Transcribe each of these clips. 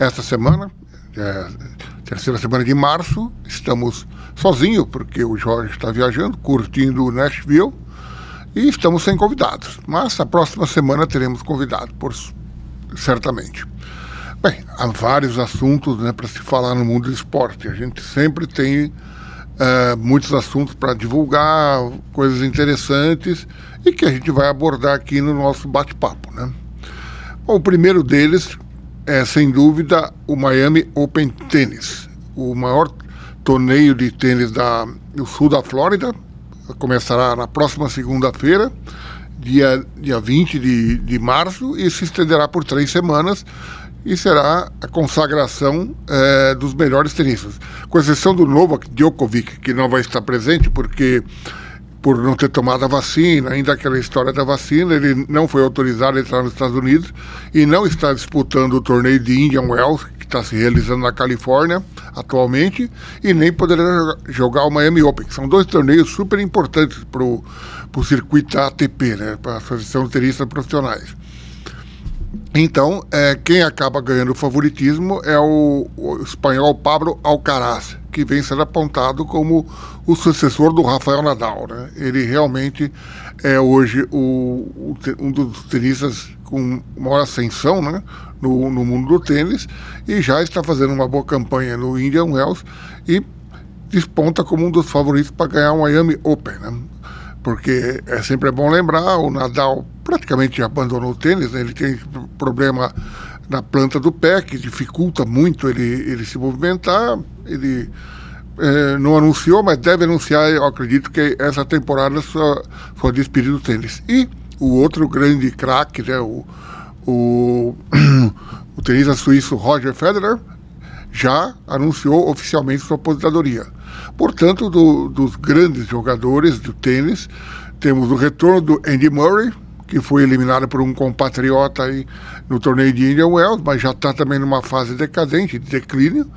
Esta semana, é, terceira semana de março, estamos sozinhos, porque o Jorge está viajando, curtindo o Nashville, e estamos sem convidados. Mas a próxima semana teremos convidados, por, certamente. Bem, há vários assuntos né, para se falar no mundo do esporte. A gente sempre tem é, muitos assuntos para divulgar, coisas interessantes, e que a gente vai abordar aqui no nosso bate-papo. Né? Bom, o primeiro deles é sem dúvida o Miami Open Tennis, o maior torneio de tênis da, do sul da Flórida. Começará na próxima segunda-feira, dia, dia 20 de, de março, e se estenderá por três semanas e será a consagração é, dos melhores tenistas. Com exceção do Novak Djokovic, que não vai estar presente porque por não ter tomado a vacina, ainda aquela história da vacina, ele não foi autorizado a entrar nos Estados Unidos e não está disputando o torneio de Indian Wells, que está se realizando na Califórnia atualmente, e nem poderá jogar o Miami Open, que são dois torneios super importantes para o circuito ATP, né, para a Associação de Tenistas Profissionais. Então, é, quem acaba ganhando o favoritismo é o, o, espanhol Pablo Alcaraz, que vem sendo apontado como o sucessor do Rafael Nadal. Né? Ele realmente é hoje o, um dos tenistas com maior ascensão né? no, no mundo do tênis e já está fazendo uma boa campanha no Indian Wells e desponta como um dos favoritos para ganhar o Miami Open. Né? Porque é sempre bom lembrar, o Nadal praticamente abandonou o tênis, né? ele tem problema na planta do pé, que dificulta muito ele, ele se movimentar, ele é, não anunciou, mas deve anunciar, eu acredito que essa temporada sua despedida do tênis. E o outro grande craque, né, o, o, o tenista suíço Roger Federer, já anunciou oficialmente sua aposentadoria. Portanto, do, dos grandes jogadores do tênis, temos o retorno do Andy Murray, que foi eliminado por um compatriota aí no torneio de Indian Wells, mas já está também numa fase decadente, de declínio.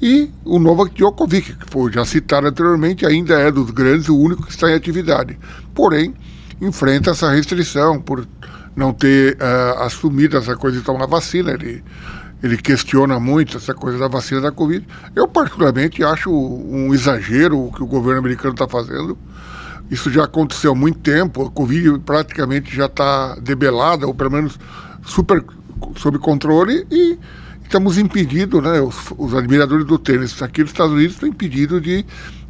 E o Novak Djokovic, que foi já citado anteriormente, ainda é dos grandes, o único que está em atividade. Porém, enfrenta essa restrição por não ter uh, assumido essa coisa de tomar vacina. Ele ele questiona muito essa coisa da vacina da Covid. Eu, particularmente, acho um exagero o que o governo americano está fazendo. Isso já aconteceu há muito tempo. A Covid praticamente já está debelada, ou pelo menos super sob controle, e estamos impedidos, né, os, os, admiradores do tênis aqui nos Estados Unidos estão impedidos de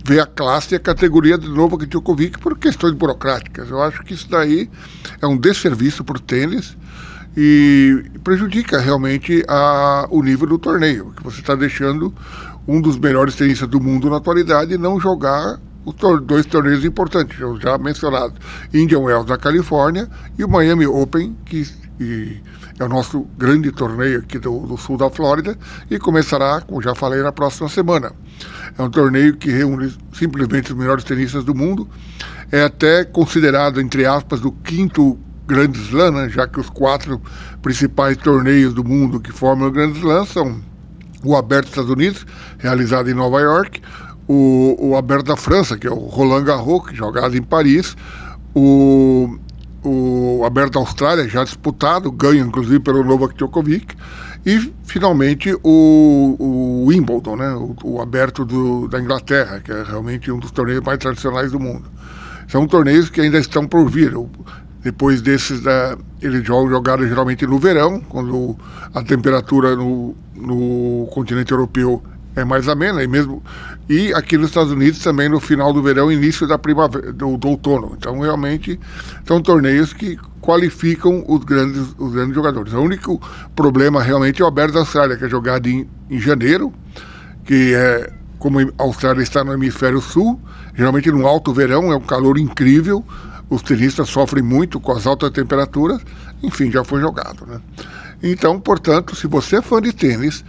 ver a classe e a categoria de novo que tinha o Covid por questões burocráticas. Eu acho que isso daí é um desserviço para o tênis e prejudica realmente a, o nível do torneio, que você está deixando um dos melhores tenistas do mundo na atualidade não jogar os tor dois torneios importantes, já mencionados, Indian Wells na Califórnia e o Miami Open, que é o nosso grande torneio aqui do, do, sul da Flórida e começará, como já falei, na próxima semana. É um torneio que reúne simplesmente os melhores tenistas do mundo, é até considerado, entre aspas, o quinto Grand Slam, né, já que os quatro principais torneios do mundo que formam o Grand Slam são o Aberto dos Estados Unidos, realizado em Nova York, o, o Aberto da França, que é o Roland Garros, é jogado em Paris, o, o Aberto da Austrália, já disputado, ganho inclusive pelo Novak Djokovic, e finalmente o, o Wimbledon, né, o, o Aberto do, da Inglaterra, que é realmente um dos torneios mais tradicionais do mundo. São torneios que ainda estão por vir. Depois desses, da, eles jogam jogaram geralmente no verão, quando a temperatura no, no continente europeu é mais amena, e mesmo e aqui nos Estados Unidos também no final do verão, início da primavera, do, do outono. Então realmente são torneios que qualificam os grandes, os grandes jogadores. O único problema realmente é o Aberto da Austrália, que é jogado em, em janeiro, que é como a Austrália está no hemisfério sul, geralmente no alto verão é um calor incrível os tenistas sofrem muito com as altas temperaturas, enfim, já foi jogado. Né? Então, portanto, se você é fã de tênis,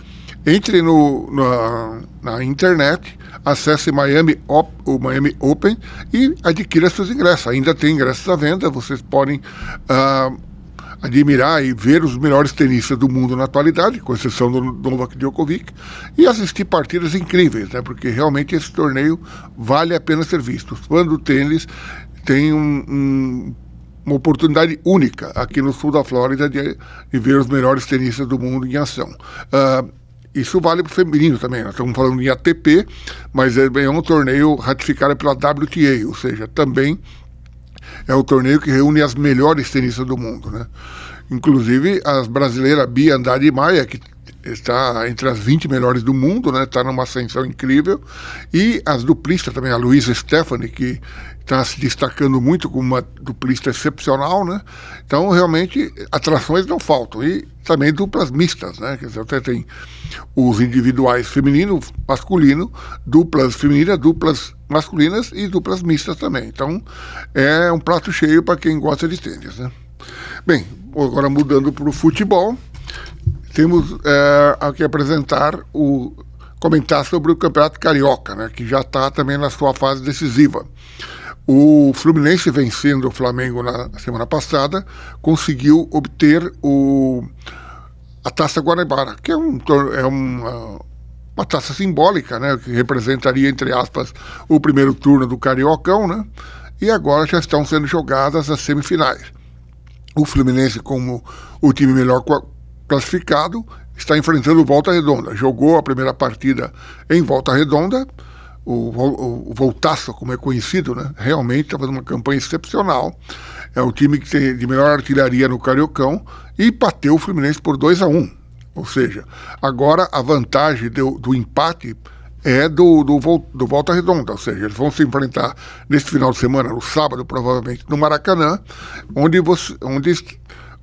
entre no, na, na internet, acesse Miami Op, o Miami Open e adquira seus ingressos. Ainda tem ingressos à venda, vocês podem uh, admirar e ver os melhores tenistas do mundo na atualidade, com exceção do Novak Djokovic, e assistir partidas incríveis, né? porque realmente esse torneio vale a pena ser visto. Fãs do tênis tem um, um, uma oportunidade única aqui no sul da Flórida de, de, ver os melhores tenistas do mundo em ação. Uh, isso vale para o feminino também. Nós estamos falando em ATP, mas é, é um torneio ratificado pela WTA, ou seja, também é o torneio que reúne as melhores tenistas do mundo, né? Inclusive as brasileiras Bia Andrade Maia, que está entre as 20 melhores do mundo, né? Está numa ascensão incrível. E as duplistas também, a Luísa Stephanie, que está se destacando muito como uma duplista excepcional, né? Então, realmente, atrações não faltam. E também duplas mistas, né? Quer dizer, até tem os individuais feminino, masculino, duplas femininas, duplas masculinas e duplas mistas também. Então, é um prato cheio para quem gosta de tênis, né? Bem, agora mudando para o futebol, temos é, aqui apresentar o comentar sobre o Campeonato Carioca, né, que já está também na sua fase decisiva. O Fluminense vencendo o Flamengo na semana passada conseguiu obter o, a Taça Guanabara, que é, um, é uma, uma taça simbólica, né, que representaria, entre aspas, o primeiro turno do Cariocão, né, e agora já estão sendo jogadas as semifinais. O Fluminense, como o time melhor classificado, está enfrentando o Volta Redonda. Jogou a primeira partida em Volta Redonda, o, o, o Voltaço, como é conhecido, né? realmente está fazendo uma campanha excepcional. É o time que tem de melhor artilharia no Cariocão e bateu o Fluminense por 2 a 1 um. Ou seja, agora a vantagem do, do empate é do, do, do, Volta Redonda, ou seja, eles vão se enfrentar nesse final de semana, no sábado, provavelmente, no Maracanã, onde, você, onde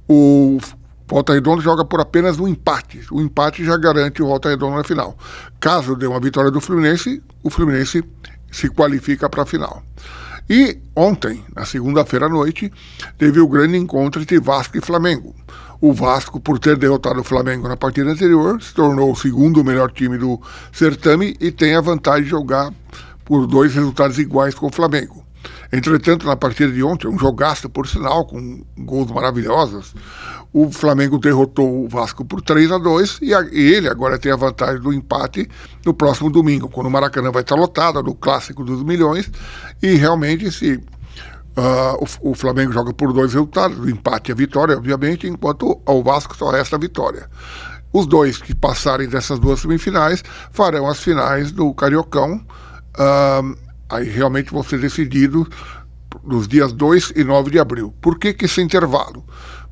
o Volta Redonda joga por apenas um empate. O empate já garante o Volta Redonda na final. Caso dê uma vitória do Fluminense, o Fluminense se qualifica para a final. E ontem, na segunda-feira à noite, teve o grande encontro entre Vasco e Flamengo. O Vasco, por ter derrotado o Flamengo na partida anterior, se tornou o segundo melhor time do certame e tem a vantagem de jogar por dois resultados iguais com o Flamengo. Entretanto, na partida de ontem, um jogaço, por sinal, com gols maravilhosos, o Flamengo derrotou o Vasco por 3 a 2 e, a, e, ele agora tem a vantagem do empate no próximo domingo, quando o Maracanã vai estar lotado, no Clássico dos Milhões, e realmente se uh, o, o, Flamengo joga por dois resultados, o empate e a vitória, obviamente, enquanto ao Vasco só resta a vitória. Os dois que passarem dessas duas semifinais farão as finais do Cariocão. Uh, aí realmente vão ser decididos nos dias 2 e 9 de abril. Por que, que esse intervalo?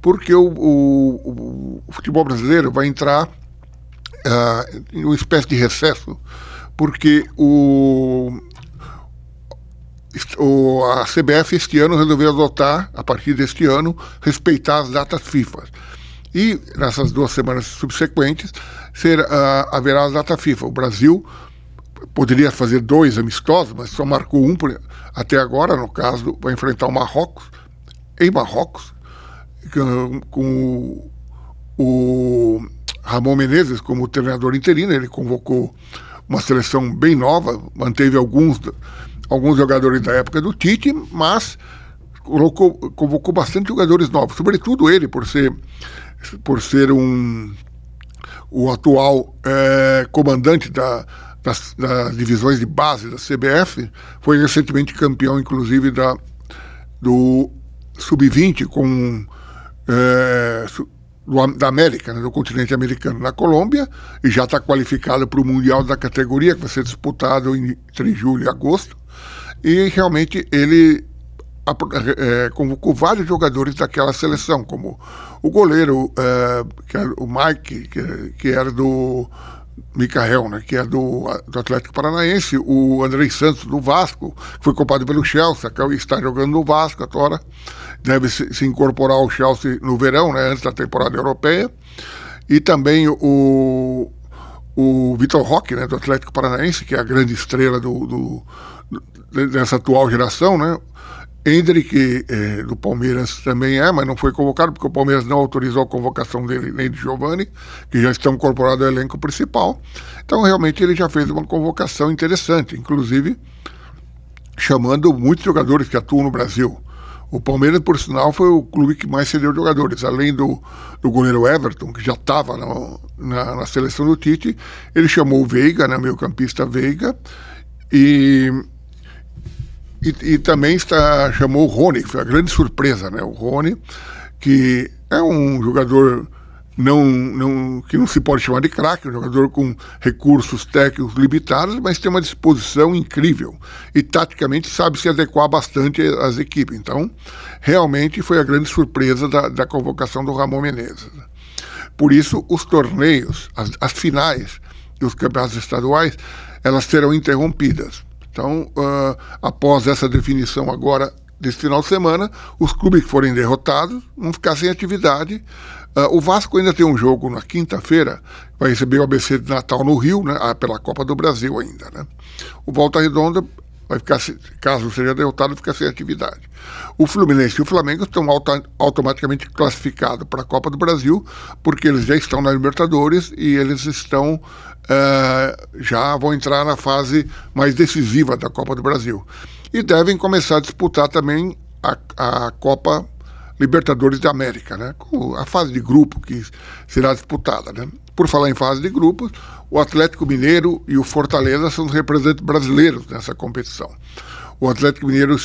Porque o, o, o futebol brasileiro vai entrar uh, em uma espécie de recesso, porque o, o, a CBF este ano resolveu adotar, a partir deste ano, respeitar as datas FIFA. E nessas duas semanas subsequentes ser, uh, haverá a data FIFA. O Brasil poderia fazer dois amistosos, mas só marcou um por, até agora, no caso, vai enfrentar o Marrocos, em Marrocos, com, o, o Ramon Menezes como treinador interino, ele convocou uma seleção bem nova, manteve alguns, alguns jogadores da época do Tite, mas colocou, convocou bastante jogadores novos, sobretudo ele, por ser, por ser um, o atual é, comandante da, das, das, divisões de base da CBF, foi recentemente campeão, inclusive, da, do Sub-20 com é, da América, né, do continente americano, na Colômbia, e já está qualificado para o Mundial da categoria, que vai ser disputado entre julho e agosto. E realmente ele é, convocou vários jogadores daquela seleção, como o goleiro, é, que era o Mike, que, que era do Micael, né, que é do, do Atlético Paranaense, o Andrei Santos do Vasco, que foi culpado pelo Chelsea, que está jogando no Vasco agora, deve se, se, incorporar ao Chelsea no verão, né, antes da temporada europeia, e também o, o Vitor Roque, né, do Atlético Paranaense, que é a grande estrela do, do dessa atual geração, né, Hendrick, é, do Palmeiras, também é, mas não foi convocado, porque o Palmeiras não autorizou a convocação dele nem de Giovani, que já estão incorporados ao elenco principal. Então, realmente, ele já fez uma convocação interessante, inclusive chamando muitos jogadores que atuam no Brasil. O Palmeiras, por sinal, foi o clube que mais cedeu jogadores. Além do, do goleiro Everton, que já estava na, na, seleção do Tite, ele chamou o Veiga, né, meio campista Veiga, e e, e, também está, chamou o Rony, que foi a grande surpresa, né? O Rony, que é um jogador não, não, que não se pode chamar de craque, um jogador com recursos técnicos limitados, mas tem uma disposição incrível e taticamente sabe se adequar bastante às equipes. Então, realmente foi a grande surpresa da, da convocação do Ramon Menezes. Por isso, os torneios, as, as finais dos campeonatos estaduais, elas serão interrompidas. Então, uh, após essa definição agora desse final de semana, os clubes que forem derrotados vão ficar sem atividade Uh, o Vasco ainda tem um jogo na quinta-feira, vai receber o ABC de Natal no Rio, né, ah, pela Copa do Brasil ainda. Né? O Volta Redonda vai ficar, caso seja derrotado, fica sem atividade. O Fluminense e o Flamengo estão auto, automaticamente classificados para a Copa do Brasil, porque eles já estão na Libertadores e eles estão uh, já vão entrar na fase mais decisiva da Copa do Brasil. E devem começar a disputar também a, a Copa Libertadores da América, né? A fase de grupo que será disputada, né? Por falar em fase de grupos, o Atlético Mineiro e o Fortaleza são os representantes brasileiros nessa competição. O Atlético Mineiro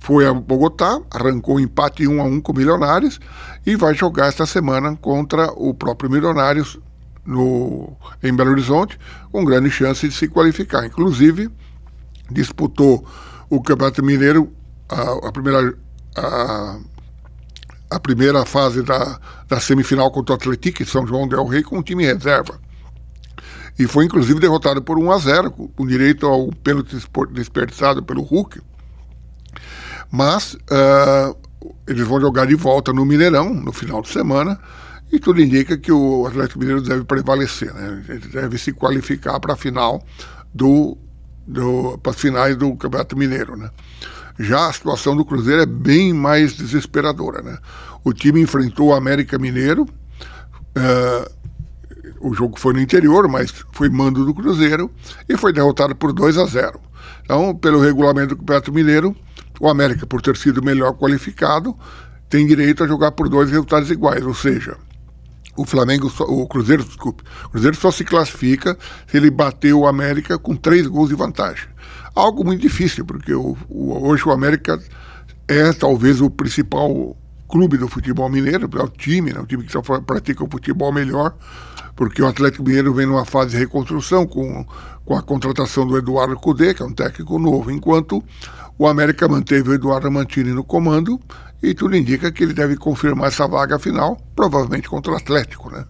foi a Bogotá, arrancou um empate 1 a 1 com o Milionários e vai jogar esta semana contra o próprio Milionários no, em Belo Horizonte, com grande chance de se qualificar. Inclusive, disputou o Campeonato Mineiro, a, a primeira a, a primeira fase da, da semifinal contra o Atlético em São João del Rei com o time reserva. E foi inclusive derrotado por 1 a 0 com direito ao pênalti desperdiçado pelo Hulk. Mas uh, eles vão jogar de volta no Mineirão no final de semana e tudo indica que o Atlético Mineiro deve prevalecer, né? Ele deve se qualificar para a final do, do para as finais do Campeonato Mineiro, né? Já a situação do Cruzeiro é bem mais desesperadora. Né? O time enfrentou o América Mineiro, uh, o jogo foi no interior, mas foi mando do Cruzeiro e foi derrotado por 2 a 0. Então, pelo regulamento do Campeonato Mineiro, o América, por ter sido melhor qualificado, tem direito a jogar por dois resultados iguais, ou seja, o Flamengo, o Cruzeiro, desculpe, o Cruzeiro só se classifica se ele bater o América com três gols de vantagem. Algo muito difícil, porque o, o, hoje o América é talvez o principal clube do futebol mineiro, é o time, né, o time que só pratica o futebol melhor, porque o Atlético Mineiro vem numa fase de reconstrução com, com a contratação do Eduardo Cudê, que é um técnico novo, enquanto o América manteve o Eduardo Mantini no comando e tudo indica que ele deve confirmar essa vaga final, provavelmente contra o Atlético, né?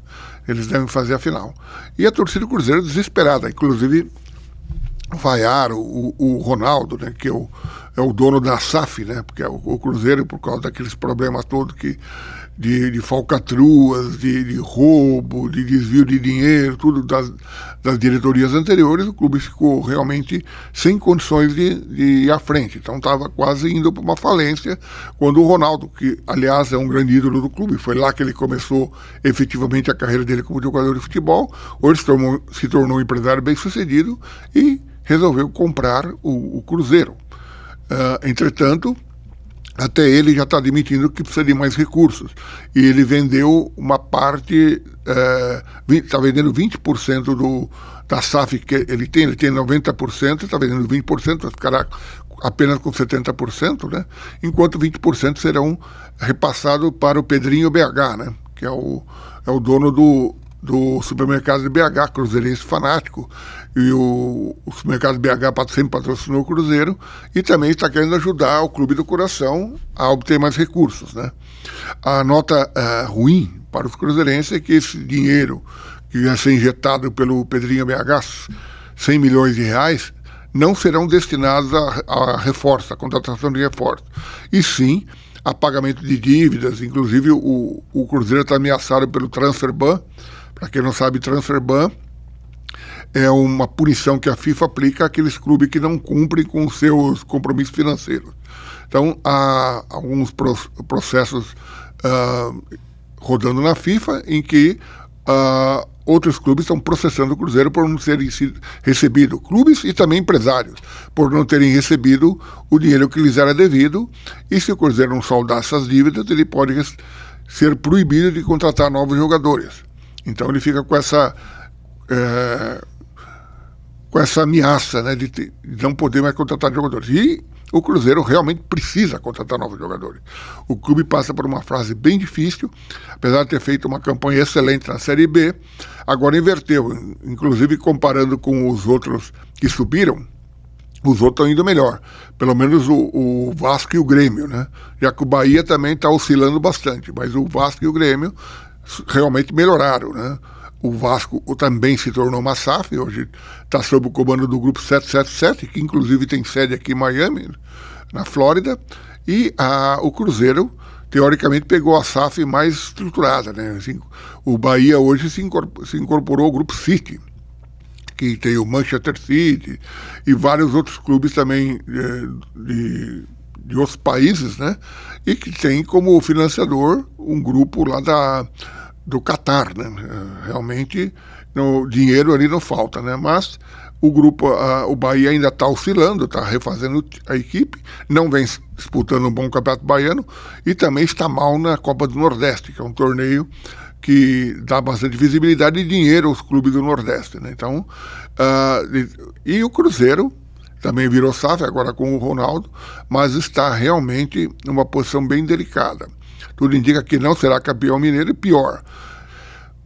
Eles devem fazer a final. E a torcida do Cruzeiro desesperada, inclusive vaiaram o, o Ronaldo, né, que é o, é o dono da SAF, né, porque é o, o Cruzeiro, por causa daqueles problemas todos que, de, de falcatruas, de, de, roubo, de desvio de dinheiro, tudo das, das diretorias anteriores, o clube ficou realmente sem condições de, de ir à frente. Então estava quase indo para uma falência, quando o Ronaldo, que aliás é um grande ídolo do clube, foi lá que ele começou efetivamente a carreira dele como jogador de futebol, hoje se tornou, se tornou um empresário bem sucedido e resolveu comprar o, o Cruzeiro. Uh, entretanto, até ele já está admitindo que precisa de mais recursos. E ele vendeu uma parte, está uh, vendendo 20% do, da SAF que ele tem, ele tem 90%, está vendendo 20%, vai ficar apenas com 70%, né? enquanto 20% serão repassados para o Pedrinho BH, né? que é o, é o dono do, do supermercado de BH, cruzeirense fanático, e o, o supermercado BH sempre patrocinou o Cruzeiro, e também está querendo ajudar o Clube do Coração a obter mais recursos. Né? A nota uh, ruim para os cruzeirenses é que esse dinheiro que ia ser injetado pelo Pedrinho BH, 100 milhões de reais, não serão destinados a, a reforço, a contratação de reforço, e sim a pagamento de dívidas, inclusive o, o Cruzeiro está ameaçado pelo Transfer Ban, para quem não sabe, transfer ban é uma punição que a FIFA aplica àqueles clubes que não cumprem com seus compromissos financeiros. Então, há alguns processos uh, rodando na FIFA em que uh, outros clubes estão processando o Cruzeiro por não terem recebido, clubes e também empresários, por não terem recebido o dinheiro que lhes era devido. E se o Cruzeiro não saldar essas dívidas, ele pode ser proibido de contratar novos jogadores. Então ele fica com essa é, com essa ameaça né, de, de, não poder mais contratar jogadores. E o Cruzeiro realmente precisa contratar novos jogadores. O clube passa por uma fase bem difícil, apesar de ter feito uma campanha excelente na Série B, agora inverteu, inclusive comparando com os outros que subiram, os outros estão indo melhor. Pelo menos o, o, Vasco e o Grêmio, né? Já que o Bahia também está oscilando bastante, mas o Vasco e o Grêmio realmente melhoraram, né? O Vasco também se tornou uma SAF, hoje está sob o comando do grupo 777, que inclusive tem sede aqui em Miami, na Flórida, e a, o Cruzeiro, teoricamente, pegou a SAF mais estruturada. Né? Assim, o Bahia hoje se incorporou, se incorporou ao grupo City, que tem o Manchester City e vários outros clubes também é, de, de outros países, né? E que tem como financiador um grupo lá da do Catar, né? Realmente no dinheiro ali não falta, né? Mas o grupo, a, o Bahia ainda está oscilando, está refazendo a equipe, não vem disputando um bom campeonato baiano e também está mal na Copa do Nordeste, que é um torneio que dá bastante visibilidade e dinheiro aos clubes do Nordeste, né? Então, uh, e, e o Cruzeiro também virou SAF agora com o Ronaldo, mas está realmente numa posição bem delicada tudo indica que não será campeão mineiro e pior.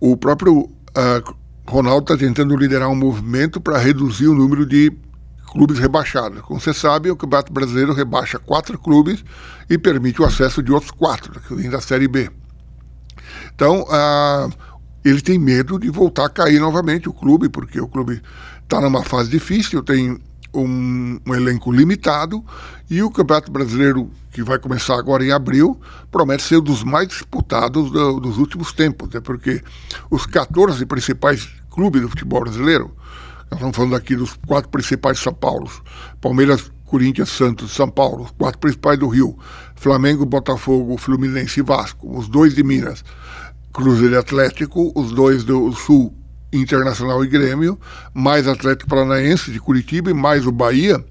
O próprio uh, Ronaldo está tentando liderar um movimento para reduzir o número de clubes rebaixados. Como você sabe, o Campeonato Brasileiro rebaixa quatro clubes e permite o acesso de outros quatro, que vêm da Série B. Então, uh, ele tem medo de voltar a cair novamente o clube, porque o clube está numa fase difícil, tem um, um, elenco limitado e o Campeonato Brasileiro, que vai começar agora em abril, promete ser um dos mais disputados do, dos últimos tempos, né? porque os 14 principais clubes do futebol brasileiro, nós estamos falando aqui dos quatro principais São Paulo, Palmeiras, Corinthians, Santos, São Paulo, os quatro principais do Rio, Flamengo, Botafogo, Fluminense e Vasco, os dois de Minas, Cruzeiro e Atlético, os dois do Sul, Internacional e Grêmio, mais Atlético Paranaense de Curitiba e mais o Bahia,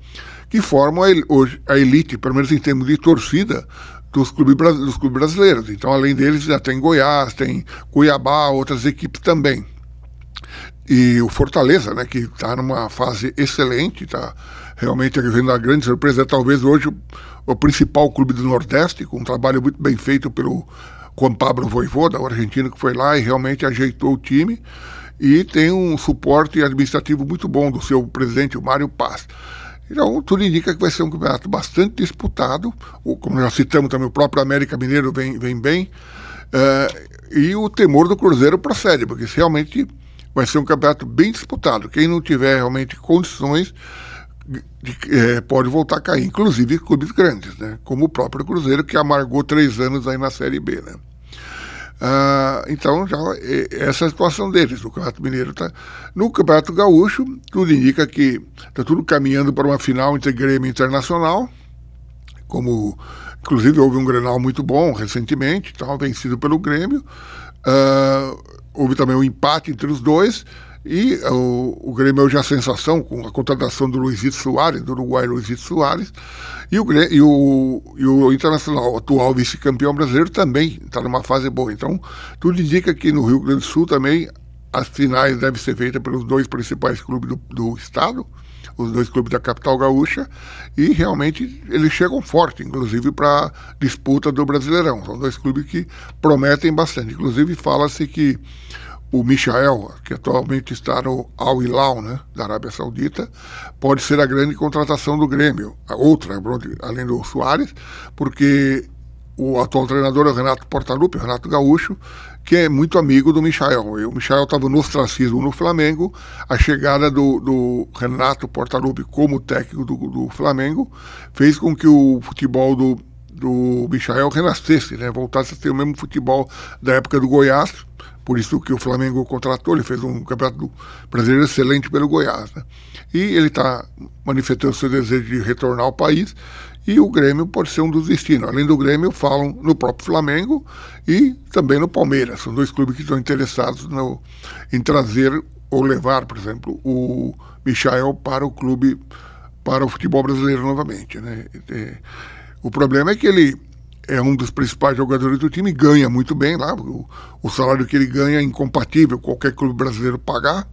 que formam a, elite, pelo menos em termos de torcida, dos clubes, dos clubes brasileiros. Então, além deles, já tem Goiás, tem Cuiabá, outras equipes também. E o Fortaleza, né, que está numa fase excelente, está realmente vivendo a grande surpresa, é talvez hoje o, principal clube do Nordeste, com um trabalho muito bem feito pelo Juan Pablo Voivoda, o argentino que foi lá e realmente ajeitou o time e tem um suporte administrativo muito bom do seu presidente, o Mário Paz. Então, tudo indica que vai ser um campeonato bastante disputado. O, como já citamos também, o próprio América Mineiro vem, vem bem. Uh, e o temor do Cruzeiro procede, porque realmente vai ser um campeonato bem disputado. Quem não tiver realmente condições de, é, pode voltar a cair, inclusive clubes grandes, né? como o próprio Cruzeiro, que amargou três anos aí na Série B. Né? Ah, então, já, essa é a situação deles. O Campeonato Mineiro está. No Campeonato Gaúcho, tudo indica que está tudo caminhando para uma final entre Grêmio Internacional, como inclusive houve um Grenal muito bom recentemente, então, vencido pelo Grêmio. Ah, houve também um empate entre os dois. E o, o Grêmio é hoje a sensação com a contratação do Luizito Soares, do Uruguai Luizito Soares. E o, e o, e o Internacional, atual vice-campeão brasileiro, também está numa fase boa. Então, tudo indica que no Rio Grande do Sul também as finais devem ser feitas pelos dois principais clubes do, do estado, os dois clubes da capital gaúcha, e realmente eles chegam forte, inclusive para disputa do Brasileirão. São dois clubes que prometem bastante. Inclusive fala-se que o Michael, que atualmente está no Al Hilal, né, da Arábia Saudita, pode ser a grande contratação do Grêmio, a outra, além do Soares, porque o atual treinador é o Renato Portaluppi, Renato Gaúcho, que é muito amigo do Michael. E o Michael estava no ostracismo no Flamengo, a chegada do, do Renato Portaluppi como técnico do, do, Flamengo fez com que o futebol do, do Michael renascesse, né, voltasse a ter o mesmo futebol da época do Goiás, por isso que o Flamengo contratou, ele fez um campeonato brasileiro excelente pelo Goiás. Né? E ele está manifestando seu desejo de retornar ao país e o Grêmio pode ser um dos destinos. Além do Grêmio, falam no próprio Flamengo e também no Palmeiras. São dois clubes que estão interessados no, em trazer ou levar, por exemplo, o Michael para o clube, para o futebol brasileiro novamente. Né? O problema é que ele é um dos principais jogadores do time, ganha muito bem lá. O, o, salário que ele ganha é incompatível qualquer clube brasileiro pagar.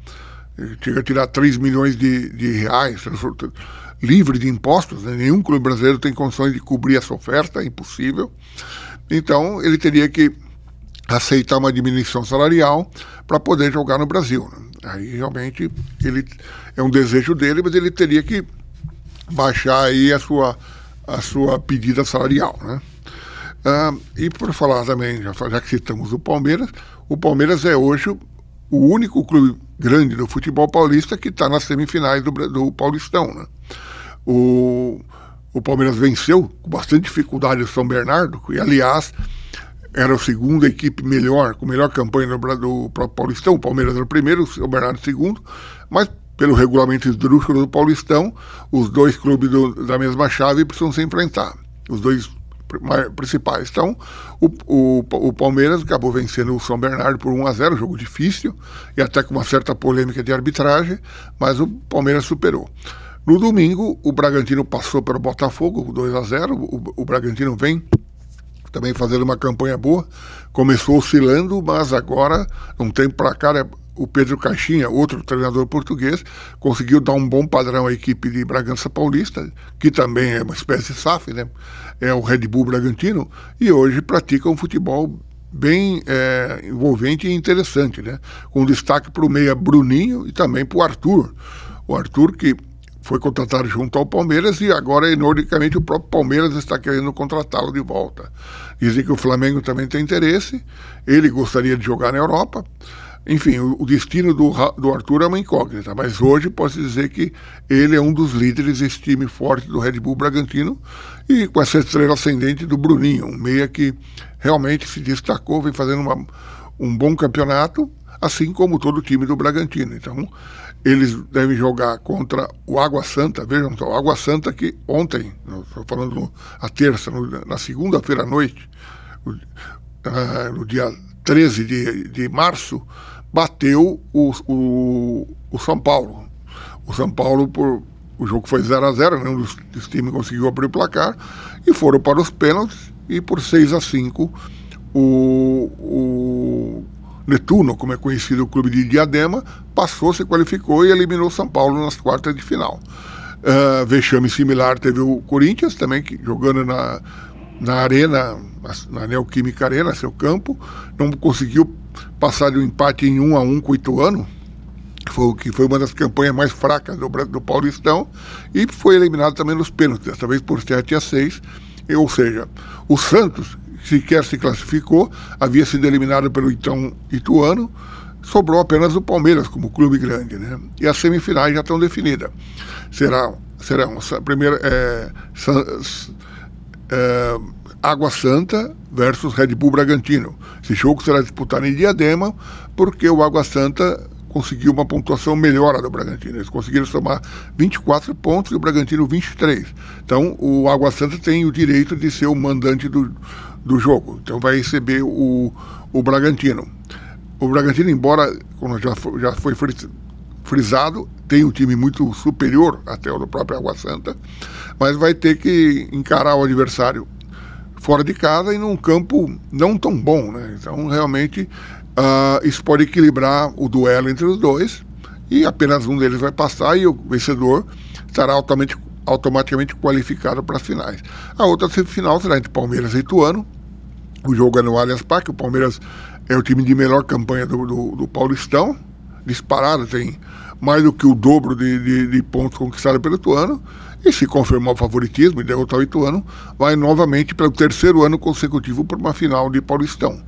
Ele chega a tirar 3 milhões de, de reais, livre de impostos, né? nenhum clube brasileiro tem condições de cobrir essa oferta, é impossível. Então, ele teria que aceitar uma diminuição salarial para poder jogar no Brasil. Né? Aí realmente ele é um desejo dele, mas ele teria que baixar aí a sua, a sua pedida salarial. Né? Ah, e por falar também, já, já que citamos o Palmeiras, o Palmeiras é hoje o único clube grande do futebol paulista que está nas semifinais do, do Paulistão. Né? O, o Palmeiras venceu com bastante dificuldade o São Bernardo, e aliás era a segunda equipe melhor, com melhor campanha do, do Paulistão. O Palmeiras era o primeiro, o São Bernardo o segundo, mas pelo regulamento esdrúxulo do Paulistão, os dois clubes do, da mesma chave precisam se enfrentar. Os dois principais. Então, o, o, o, Palmeiras acabou vencendo o São Bernardo por 1 a 0 jogo difícil e até com uma certa polêmica de arbitragem, mas o Palmeiras superou. No domingo, o Bragantino passou pelo Botafogo, 2 a 0 o, o Bragantino vem também fazendo uma campanha boa. Começou oscilando, mas agora, um tempo para cá, né, o Pedro Caixinha, outro treinador português, conseguiu dar um bom padrão à equipe de Bragança Paulista, que também é uma espécie de SAF, né? É o Red Bull Bragantino, e hoje pratica um futebol bem é, envolvente e interessante, né? Com destaque para o meia Bruninho e também para o Arthur. O Arthur que foi contratado junto ao Palmeiras e agora, ironicamente, o próprio Palmeiras está querendo contratá-lo de volta. Dizem que o Flamengo também tem interesse, ele gostaria de jogar na Europa. Enfim, o, destino do, do Arthur é uma incógnita, mas hoje posso dizer que ele é um dos líderes desse time forte do Red Bull Bragantino e com essa estrela ascendente do Bruninho, um meia que realmente se destacou, vem fazendo uma, um bom campeonato, assim como todo o time do Bragantino. Então, eles devem jogar contra o Água Santa. Vejam só, o Água Santa que ontem, estou falando no, a terça, no, na segunda-feira à noite, no, uh, no, dia 13 de, de março, bateu o, o, o, São Paulo. O São Paulo, por, o jogo foi 0 a 0 nenhum dos, times conseguiu abrir o placar, e foram para os pênaltis, e por 6 a 5 o, o Netuno, como é conhecido o clube de Diadema, passou, se qualificou e eliminou São Paulo nas quartas de final. Uh, vexame similar teve o Corinthians também, que, jogando na, na Arena, na Neoquímica Arena, seu campo, não conseguiu passar de um empate em 1 um a 1 um com o Ituano, que foi, que foi uma das campanhas mais fracas do, do Paulistão, e foi eliminado também nos pênaltis, dessa vez por 7 a 6. Ou seja, o Santos, sequer se classificou, havia sido eliminado pelo então Ituano, sobrou apenas o Palmeiras como clube grande, né? E as semifinais já estão definidas. Será, serão a primeira é, é, Água Santa versus Red Bull Bragantino. Esse jogo será disputado em Diadema, porque o Água Santa conseguiu uma pontuação melhor do Bragantino. Eles conseguiram somar 24 pontos e o Bragantino 23. Então, o Água Santa tem o direito de ser o mandante do, do jogo. Então vai receber o, o Bragantino. O Bragantino, embora, como já já foi frisado, tem um time muito superior até o do próprio Água Santa, mas vai ter que encarar o adversário fora de casa e num campo não tão bom, né? Então, realmente, uh, isso pode equilibrar o duelo entre os dois e apenas um deles vai passar e o vencedor estará altamente, automaticamente qualificado para as finais. A outra semifinal será entre Palmeiras e Ituano, o jogo é no Allianz Parque, o Palmeiras é o time de melhor campanha do, do, do Paulistão, disparado, tem mais do que o dobro de, de, de pontos conquistados pelo Ituano, e se confirmar o favoritismo e derrotar o Ituano, vai novamente pelo terceiro ano consecutivo para uma final de Paulistão.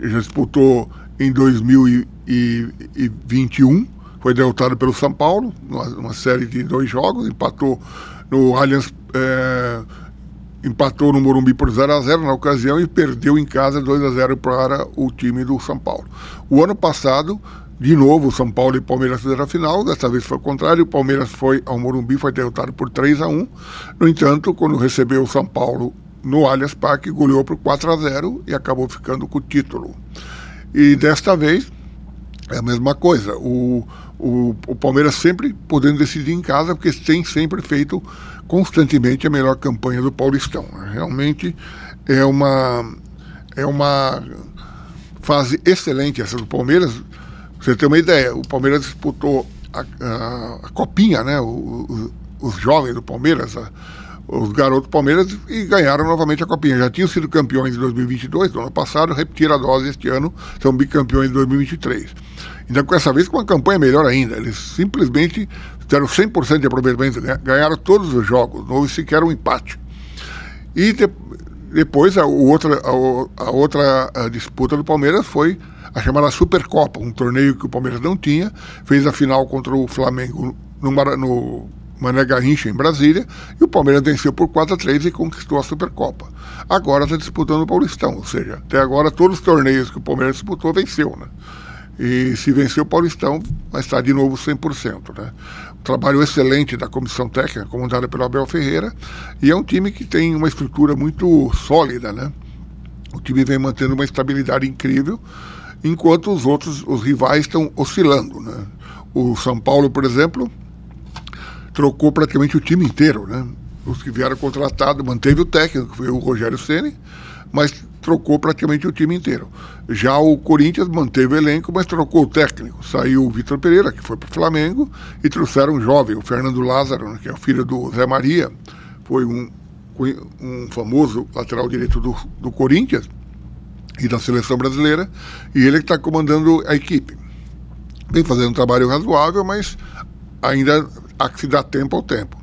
Já disputou em 2021, foi derrotado pelo São Paulo, numa, numa série de dois jogos, empatou no Allianz. É, empatou no Morumbi por 0 a 0 na ocasião e perdeu em casa 2 a 0 para o time do São Paulo. O ano passado, de novo, São Paulo e Palmeiras fizeram a final, dessa vez foi o contrário, o Palmeiras foi ao Morumbi, foi derrotado por 3 a 1 No entanto, quando recebeu o São Paulo no Allianz Parque, goleou por 4 a 0 e acabou ficando com o título. E desta vez, é a mesma coisa. O, o, o Palmeiras sempre podendo decidir em casa, porque tem sempre feito constantemente a melhor campanha do Paulistão. Realmente é uma, é uma fase excelente essa do Palmeiras. Você ter uma ideia, o Palmeiras disputou a, a, a copinha, né? O, o, os jovens do Palmeiras, a, os garotos do Palmeiras, e ganharam novamente a copinha. Já tinham sido campeões em 2022, no ano passado, repetiram a dose este ano, são bicampeões em 2023. Então, com essa vez, com uma campanha melhor ainda. Eles simplesmente deram 100% de aproveitamento, ganharam todos os jogos, não houve sequer um empate. E de, depois, a, outra, a, outra disputa do Palmeiras foi a chamada Supercopa, um torneio que o Palmeiras não tinha, fez a final contra o Flamengo no, no Mané Garrincha, em Brasília, e o Palmeiras venceu por 4 a 3 e conquistou a Supercopa. Agora está disputando o Paulistão, ou seja, até agora todos os torneios que o Palmeiras disputou venceu, né? E se vencer o Paulistão, vai estar de novo 100%, né? Trabalho excelente da comissão técnica, comandada pelo Abel Ferreira, e é um time que tem uma estrutura muito sólida, né? O time vem mantendo uma estabilidade incrível, enquanto os outros, os rivais estão oscilando, né? O São Paulo, por exemplo, trocou praticamente o time inteiro, né? Os que vieram contratados, manteve o técnico, foi o Rogério Ceni, mas trocou praticamente o time inteiro. Já o Corinthians manteve o elenco, mas trocou o técnico. Saiu o Vitor Pereira, que foi para o Flamengo, e trouxeram um jovem, o Fernando Lázaro, né, que é o filho do Zé Maria, foi um, um famoso lateral direito do, do Corinthians e da seleção brasileira, e ele que está comandando a equipe. Vem fazendo um trabalho razoável, mas ainda há que se dar tempo ao tempo.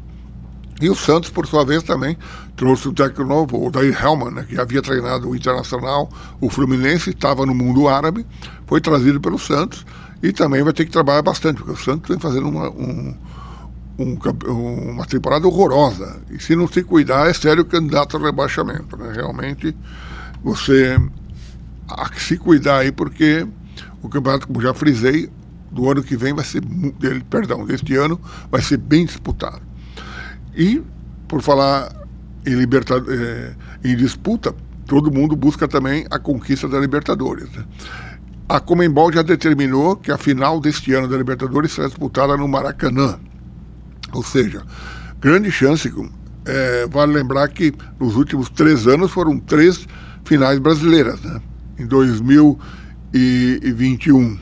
E o Santos, por sua vez, também trouxe um técnico novo, o Dair Hellman, né, que havia treinado o Internacional, o Fluminense, estava no mundo árabe, foi trazido pelo Santos e também vai ter que trabalhar bastante, porque o Santos vem fazendo uma, um, um, uma temporada horrorosa. E se não se cuidar, é sério candidato ao rebaixamento. Né? Realmente, você há que se cuidar aí, porque o campeonato, como já frisei, do ano que vem vai ser, perdão, deste ano vai ser bem disputado. E, por falar em, libertad eh, em disputa, todo mundo busca também a conquista da Libertadores. Né? A Comembol já determinou que a final deste ano da Libertadores será disputada no Maracanã. Ou seja, grande chance. É, vale lembrar que nos últimos três anos foram três finais brasileiras. Né? Em 2021, uh,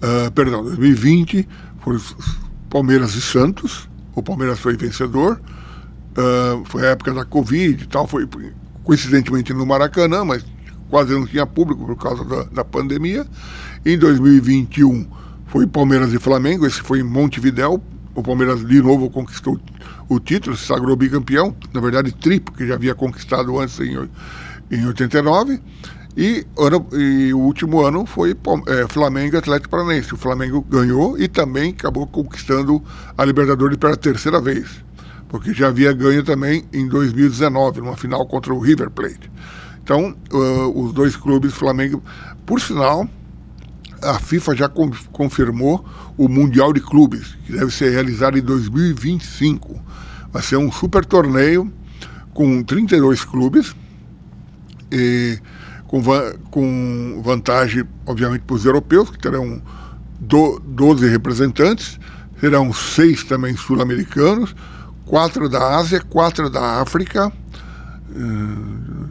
ah, perdão, 2020 foram Palmeiras e Santos o Palmeiras foi vencedor. Uh, foi a época da Covid e tal, foi coincidentemente no Maracanã, mas quase não tinha público por causa da, da pandemia. Em 2021 foi Palmeiras e Flamengo, esse foi em Montevidéu. O Palmeiras de novo conquistou o título, se sagrou bicampeão, na verdade triplo, que já havia conquistado antes em, em 89. E, e o último ano foi é, Flamengo e Atlético Paranaense. O Flamengo ganhou e também acabou conquistando a Libertadores pela terceira vez, porque já havia ganho também em 2019, numa final contra o River Plate. Então, uh, os dois clubes, Flamengo, por sinal, a FIFA já confirmou o Mundial de Clubes, que deve ser realizado em 2025. Vai ser um super torneio com 32 clubes. E com, com vantagem, obviamente, para os europeus, que terão do, 12 representantes, serão seis também sul-americanos, quatro da Ásia, quatro da África, uh,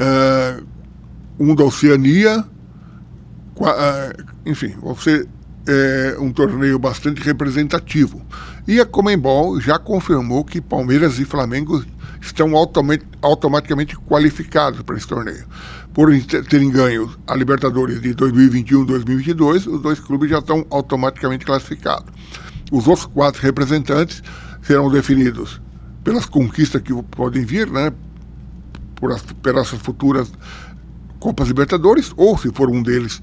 uh, um da Oceania, uh, enfim, vai ser um torneio bastante representativo. E a Comembol já confirmou que Palmeiras e Flamengo estão automaticamente qualificados para esse torneio por terem ganho a Libertadores de 2021 e 2022, os dois clubes já estão automaticamente classificados. Os outros quatro representantes serão definidos pelas conquistas que podem vir, né, por as, pelas futuras Copas Libertadores, ou se for um deles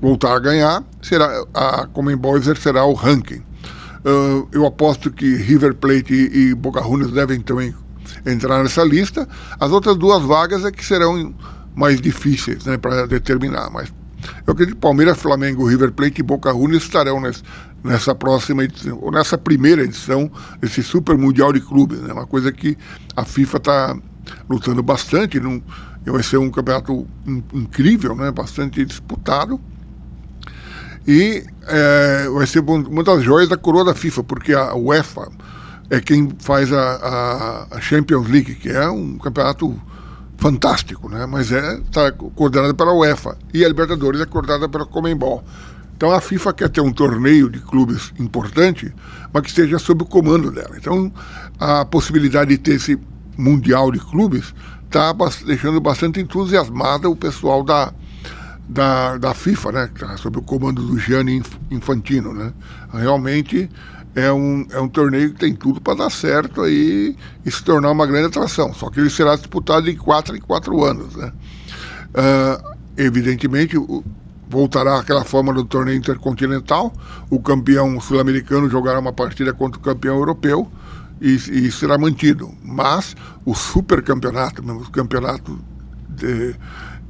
voltar a ganhar, será a Comembol exercerá o ranking. Uh, eu aposto que River Plate e, e Boca Juniors devem também entrar nessa lista. As outras duas vagas é que serão mais difíceis né, para determinar. Mas eu acredito que Palmeiras, Flamengo, River Plate e Boca Juniors estarão nessa, nessa próxima edição, ou nessa primeira edição desse Super Mundial de Clubes. Né, uma coisa que a FIFA está lutando bastante. Num, vai ser um campeonato incrível, né, bastante disputado. E é, vai ser uma das joias da coroa da FIFA, porque a UEFA é quem faz a, a Champions League, que é um campeonato fantástico, né? Mas é tá coordenada pela UEFA e a Libertadores é coordenada pela Comembol. Então a FIFA quer ter um torneio de clubes importante, mas que esteja sob o comando dela. Então a possibilidade de ter esse mundial de clubes está deixando bastante entusiasmada o pessoal da, da, da FIFA, né? Tá sob o comando do Gianni Infantino, né? Realmente é um, é um torneio que tem tudo para dar certo aí e se tornar uma grande atração. Só que ele será disputado de quatro em quatro anos, né? Uh, evidentemente, voltará aquela forma do torneio intercontinental. O campeão sul-americano jogará uma partida contra o campeão europeu e, e será mantido. Mas o supercampeonato, o campeonato de,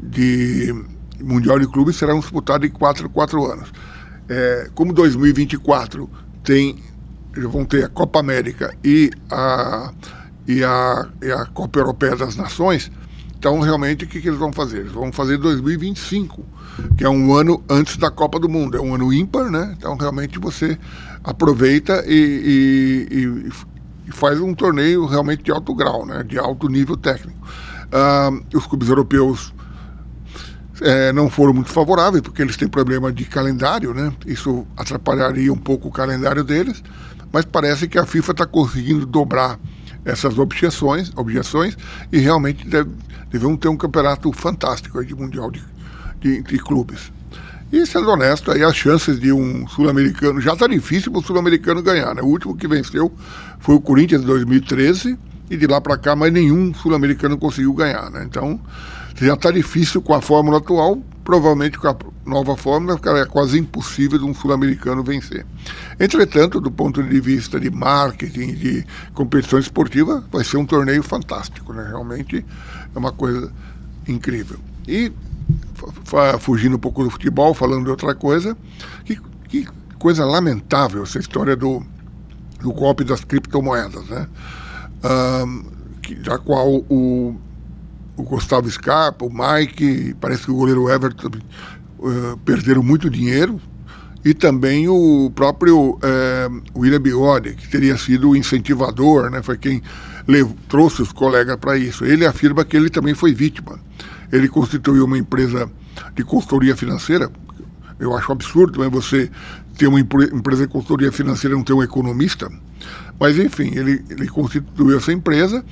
de Mundial de Clubes será disputado em 4 4 anos. É, como 2024 tem vão ter a Copa América e a, e a, e a Copa Europeia das Nações, então realmente o que, que eles vão fazer? Eles vão fazer 2025 que é um ano antes da Copa do Mundo. É um ano ímpar, né? Então realmente você aproveita e, e, e faz um torneio realmente de alto grau, né? De alto nível técnico. Uh, os clubes europeus é, não foram muito favoráveis, porque eles têm problema de calendário, né? Isso atrapalharia um pouco o calendário deles, mas parece que a FIFA está conseguindo dobrar essas objeções, objeções e realmente deve, devemos ter um campeonato fantástico de Mundial de, de, de clubes. E sendo honesto, aí as chances de um sul-americano, já está difícil para o sul-americano ganhar, né? O último que venceu foi o Corinthians em 2013 e de lá para cá mais nenhum sul-americano conseguiu ganhar, né? Então já está difícil com a fórmula atual, provavelmente com a nova fórmula é quase impossível de um sul-americano vencer. Entretanto, do ponto de vista de marketing, de competição esportiva, vai ser um torneio fantástico, né? Realmente é uma coisa incrível. E fugindo um pouco do futebol, falando de outra coisa, que, que coisa lamentável essa história do, do golpe das criptomoedas, né? Um, da qual o, o Gustavo Scarpa, o Mike, parece que o goleiro Everton uh, perderam muito dinheiro, e também o próprio uh, William Bigode, que teria sido o incentivador, né? foi quem levou, trouxe os colegas para isso. Ele afirma que ele também foi vítima ele constituiu uma empresa de consultoria financeira. Eu acho absurdo também você ter uma empresa de consultoria financeira e não ter um economista. Mas, enfim, ele, ele constituiu essa empresa.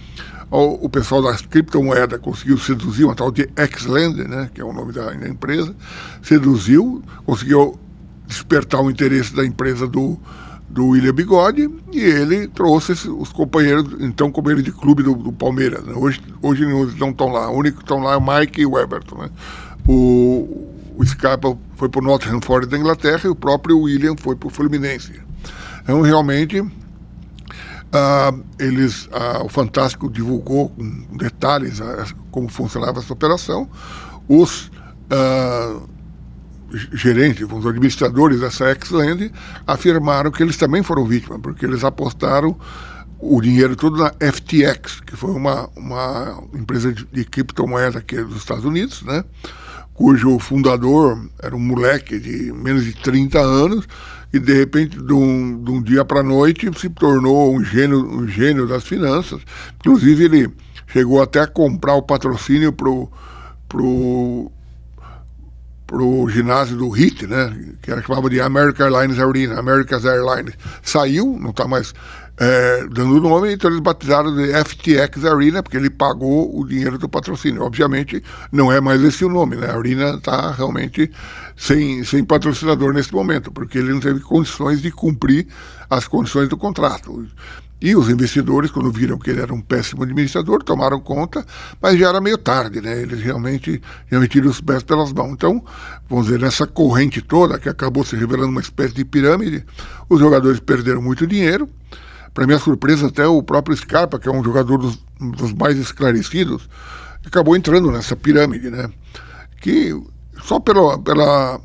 O, pessoal das criptomoedas conseguiu seduzir uma tal de Xlander, né, que é o nome da, da empresa, seduziu, conseguiu despertar o interesse da empresa do, do William Bigode e ele trouxe os companheiros, então, companheiros de clube do, do Palmeiras. Né? Hoje, hoje não estão lá, o único que estão lá é o Mike e o Everton. Né? O, o Scarpa foi para o Nottingham Forest da Inglaterra e o próprio William foi para o Fluminense. Então, realmente, uh, eles, uh, o Fantástico divulgou com detalhes uh, como funcionava essa operação. Os gerentes, os administradores dessa Exland afirmaram que eles também foram vítimas, porque eles apostaram o dinheiro todo na FTX, que foi uma, uma empresa de, de criptomoeda aqui dos Estados Unidos, né? cujo fundador era um moleque de menos de 30 anos e de repente de um, de um dia para a noite se tornou um gênio, um gênio das finanças. Inclusive ele chegou até a comprar o patrocínio para o para o ginásio do HIT, né, que era chamado de American Airlines Arena, America's Airlines, saiu, não está mais é, dando nome, então eles batizaram de FTX Arena, porque ele pagou o dinheiro do patrocínio. Obviamente, não é mais esse o nome, né? A Arena está realmente sem, sem patrocinador nesse momento, porque ele não teve condições de cumprir as condições do contrato. E os investidores, quando viram que ele era um péssimo administrador, tomaram conta, mas já era meio tarde, né? Eles realmente tinham metido os pés pelas mãos. Então, vamos dizer, nessa corrente toda, que acabou se revelando uma espécie de pirâmide, os jogadores perderam muito dinheiro. Para minha surpresa, até o próprio Scarpa, que é um jogador dos, dos mais esclarecidos, acabou entrando nessa pirâmide, né? Que só pelo, pela,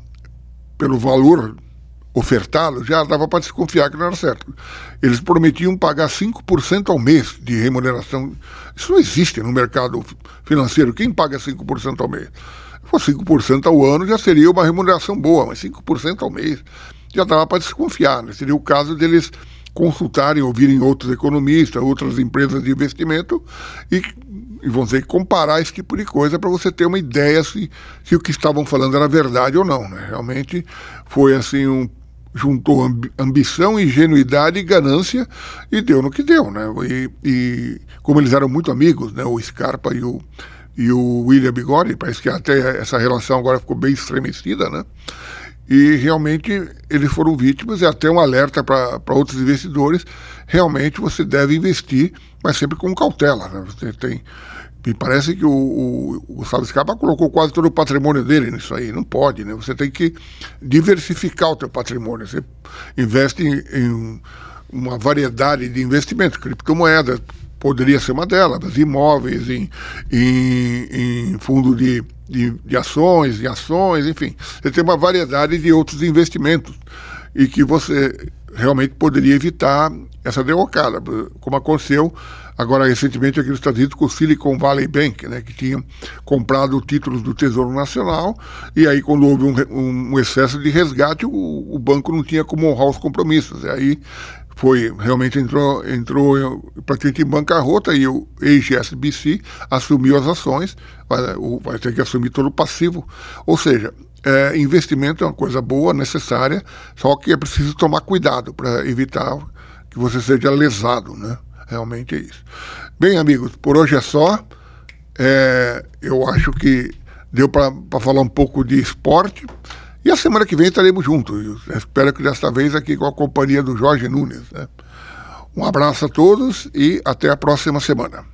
pelo valor ofertado, já dava para desconfiar que não era certo. Eles prometiam pagar 5% ao mês de remuneração. Isso não existe no mercado financeiro. Quem paga 5% ao mês? Se fosse 5% ao ano, já seria uma remuneração boa, mas 5% ao mês já dava para desconfiar. Né? Seria o caso deles consultarem, ouvirem outros economistas, outras empresas de investimento e e vamos dizer, comparar esse tipo de coisa para você ter uma ideia se, se o que estavam falando era verdade ou não. Né? Realmente foi assim um juntou ambição, ingenuidade e ganância e deu no que deu, né? E, e, como eles eram muito amigos, né? O Scarpa e o, e o William Bigode, parece que até essa relação agora ficou bem estremecida, né? E realmente eles foram vítimas e até um alerta para outros investidores. Realmente você deve investir, mas sempre com cautela, né? Você tem me parece que o, o, o Gustavo Scarpa colocou quase todo o patrimônio dele nisso aí. Não pode, né? Você tem que diversificar o teu patrimônio. Você investe em, em uma variedade de investimentos. Criptomoedas poderia ser uma delas, imóveis, em, em, em fundo de, de, de ações, em ações, enfim. Você tem uma variedade de outros investimentos e que você realmente poderia evitar essa derrocada, como aconteceu agora recentemente aqui nos Estados Unidos com o Silicon Valley Bank, né, que tinha comprado títulos do Tesouro Nacional e aí quando houve um, um excesso de resgate o, o, banco não tinha como honrar os compromissos. E aí foi realmente entrou entrou praticamente em bancarrota e o ex-SBC assumiu as ações, vai, vai ter que assumir todo o passivo, ou seja, é, investimento é uma coisa boa, necessária, só que é preciso tomar cuidado para evitar que você seja lesado, né? Realmente é isso. Bem, amigos, por hoje é só. É, eu acho que deu para falar um pouco de esporte. E a semana que vem estaremos juntos. Espero que desta vez aqui com a companhia do Jorge Nunes. Né? Um abraço a todos e até a próxima semana.